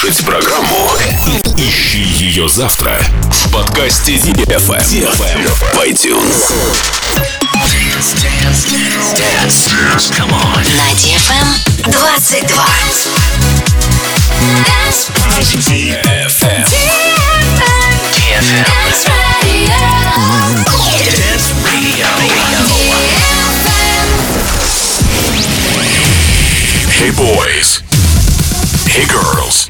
слушать программу, ищи ее завтра в подкасте DFM в iTunes. Dance, dance, dance, dance. Come on. На DFM 22. Dance. DFM. DFM. Dance Radio. Dance Radio. Hey boys. Hey girls.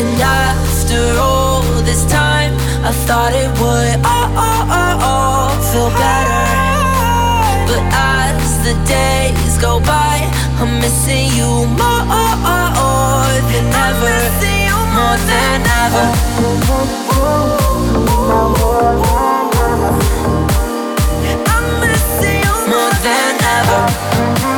And after all this time, I thought it would all, all, all, all feel better. But as the days go by, I'm missing you more than ever. More than ever. I'm missing you more than ever.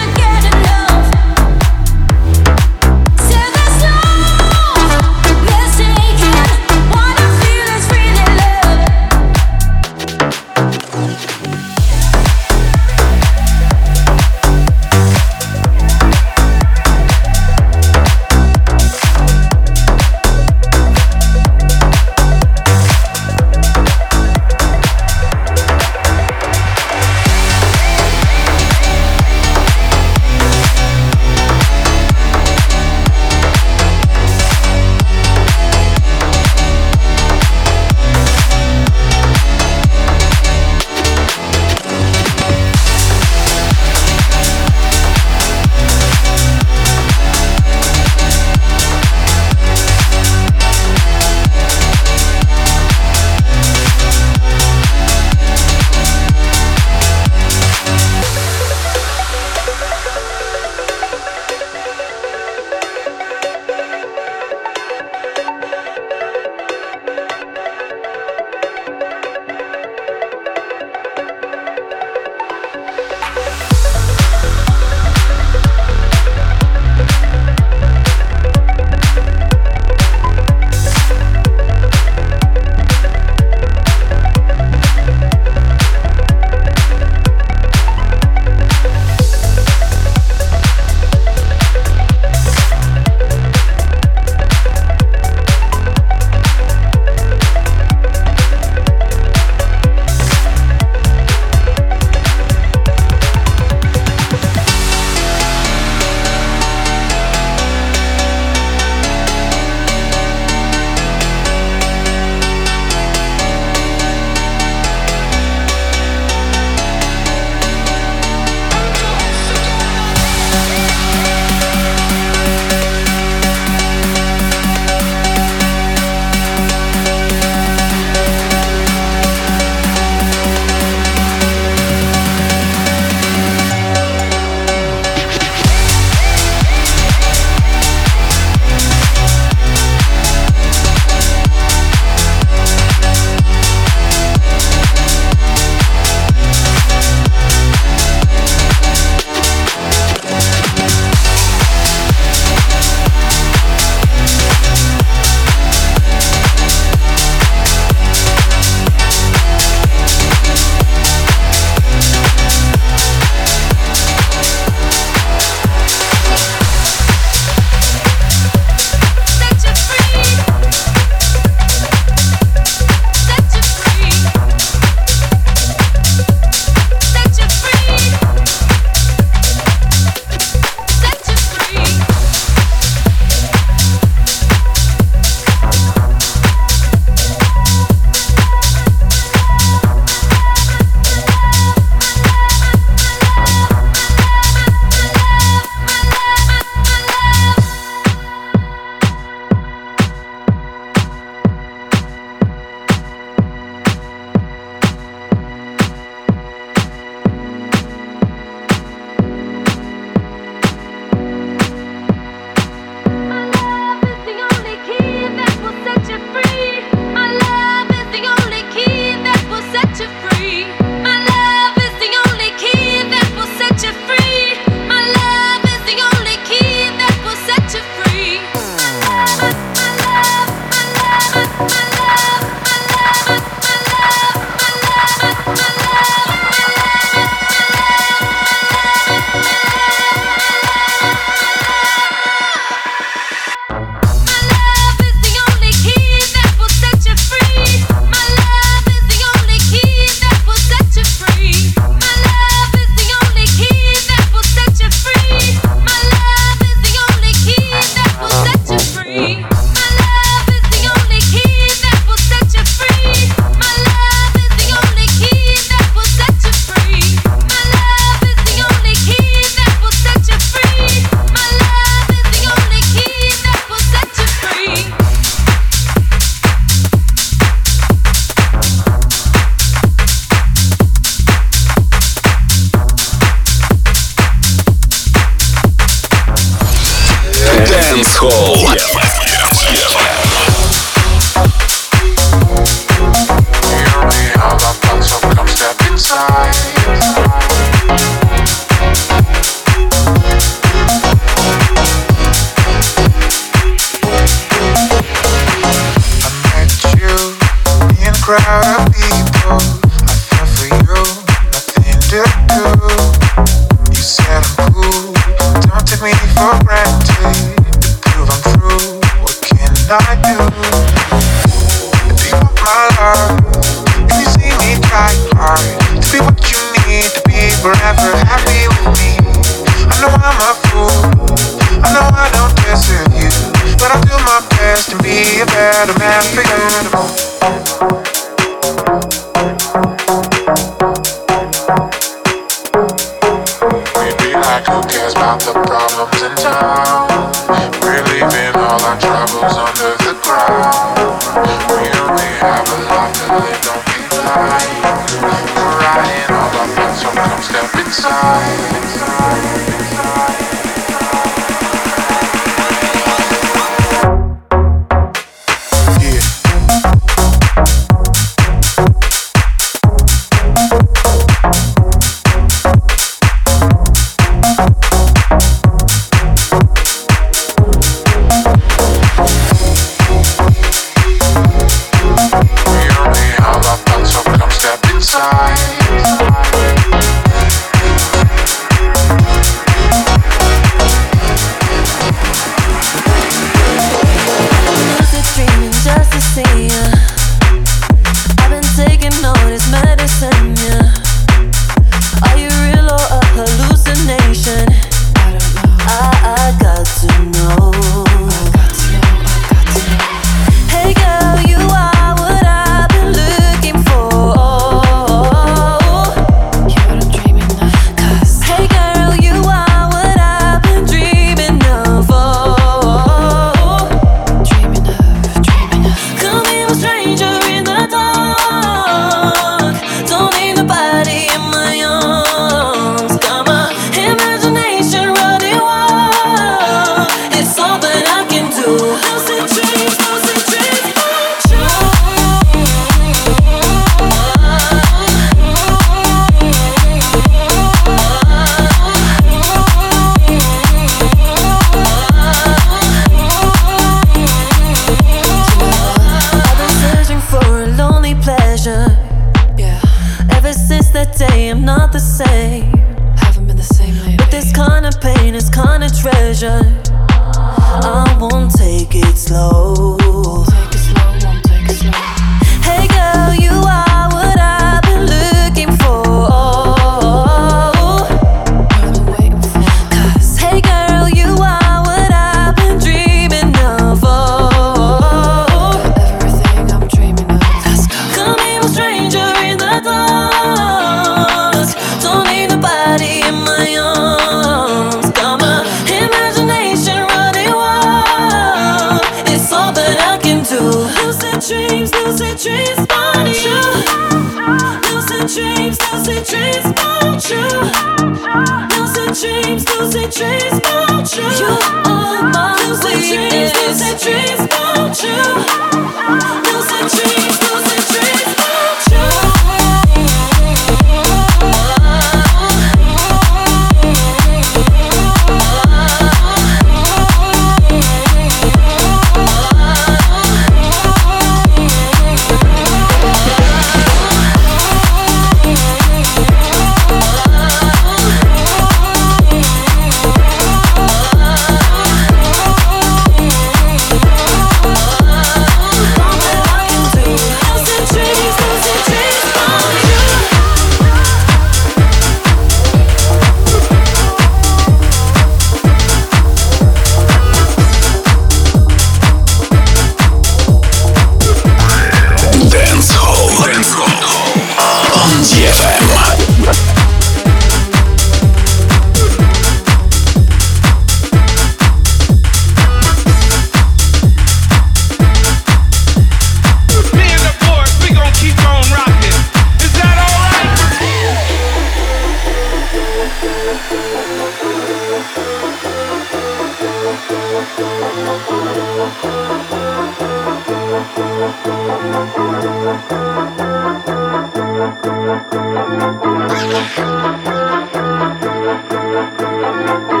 Thank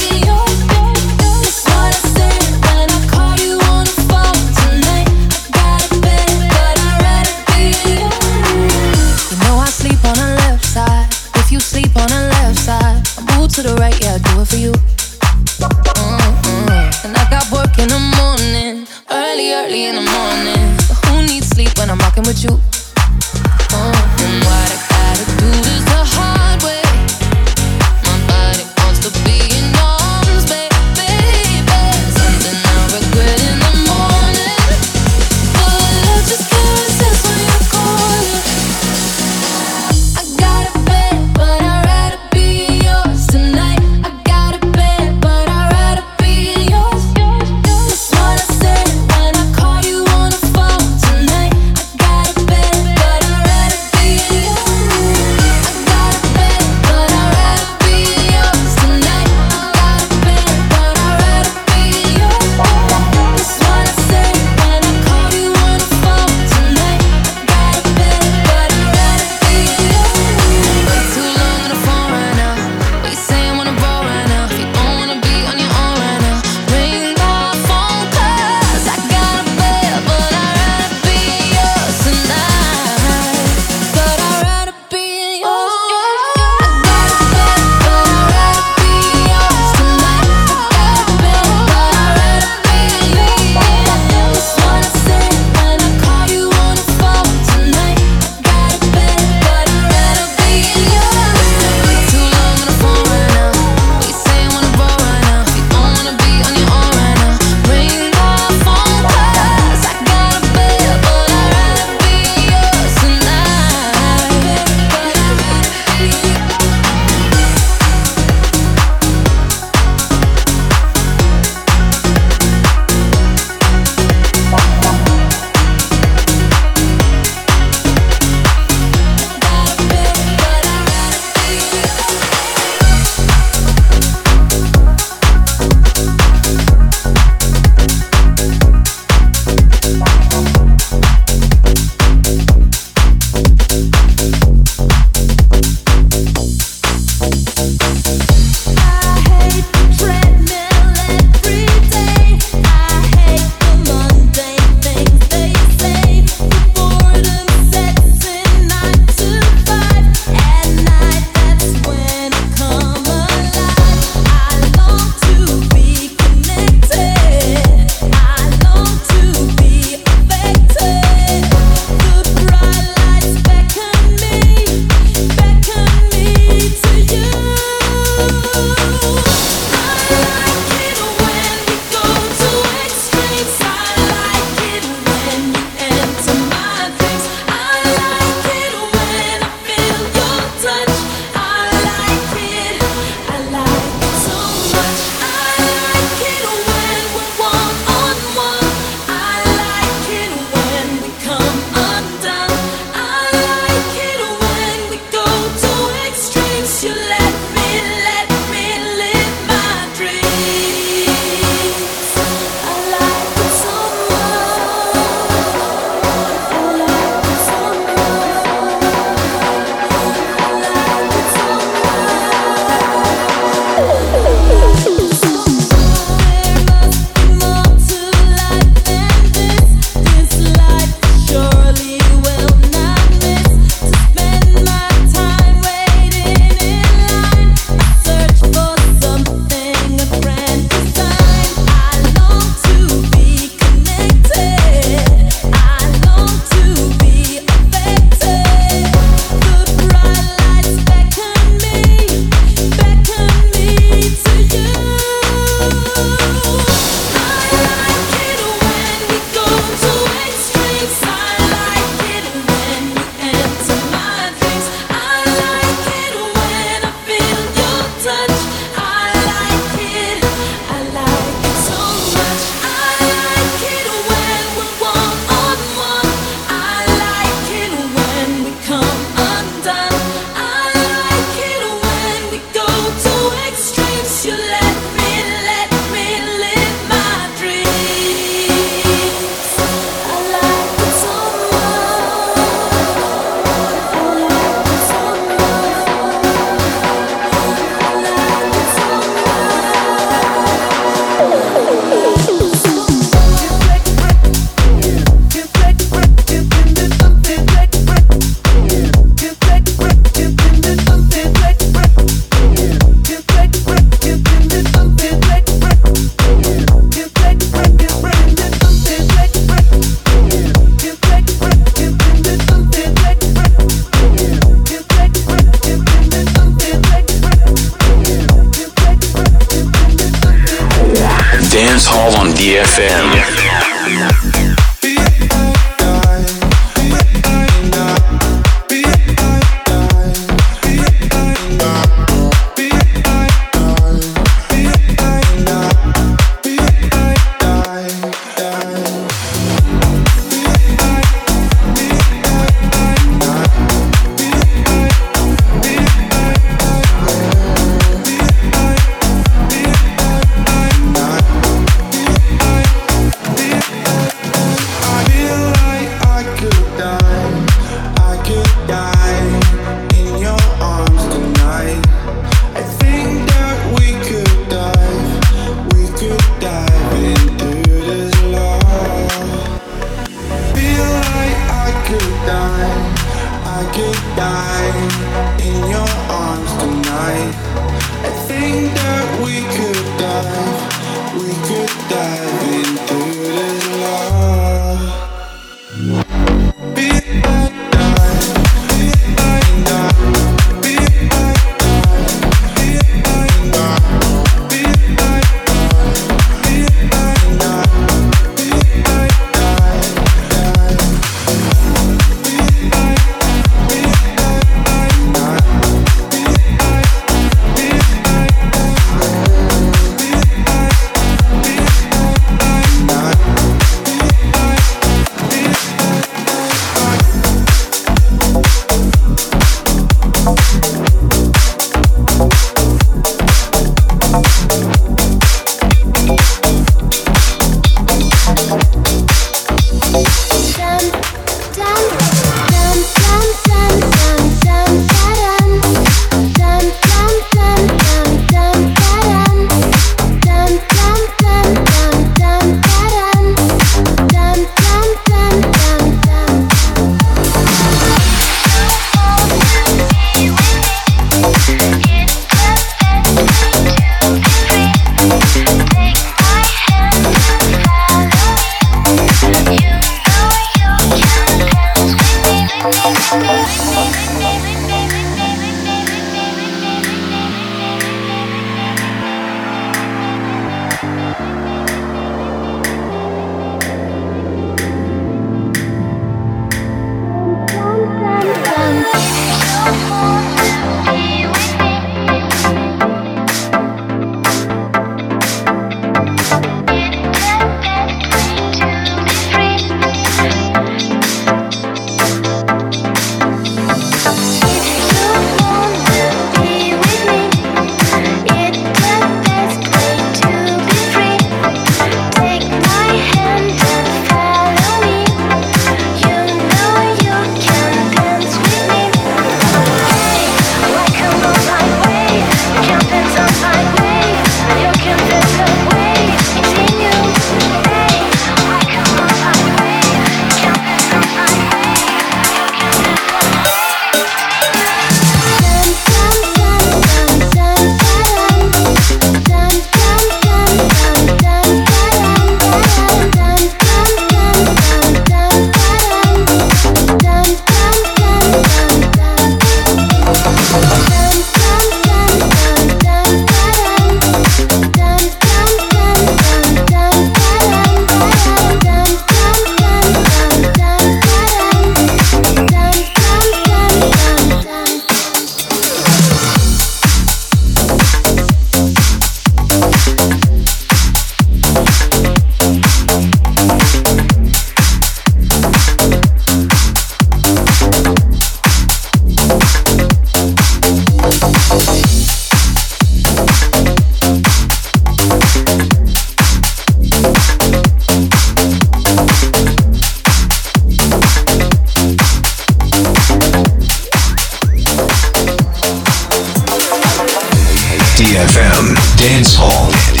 DFM Dance Hall.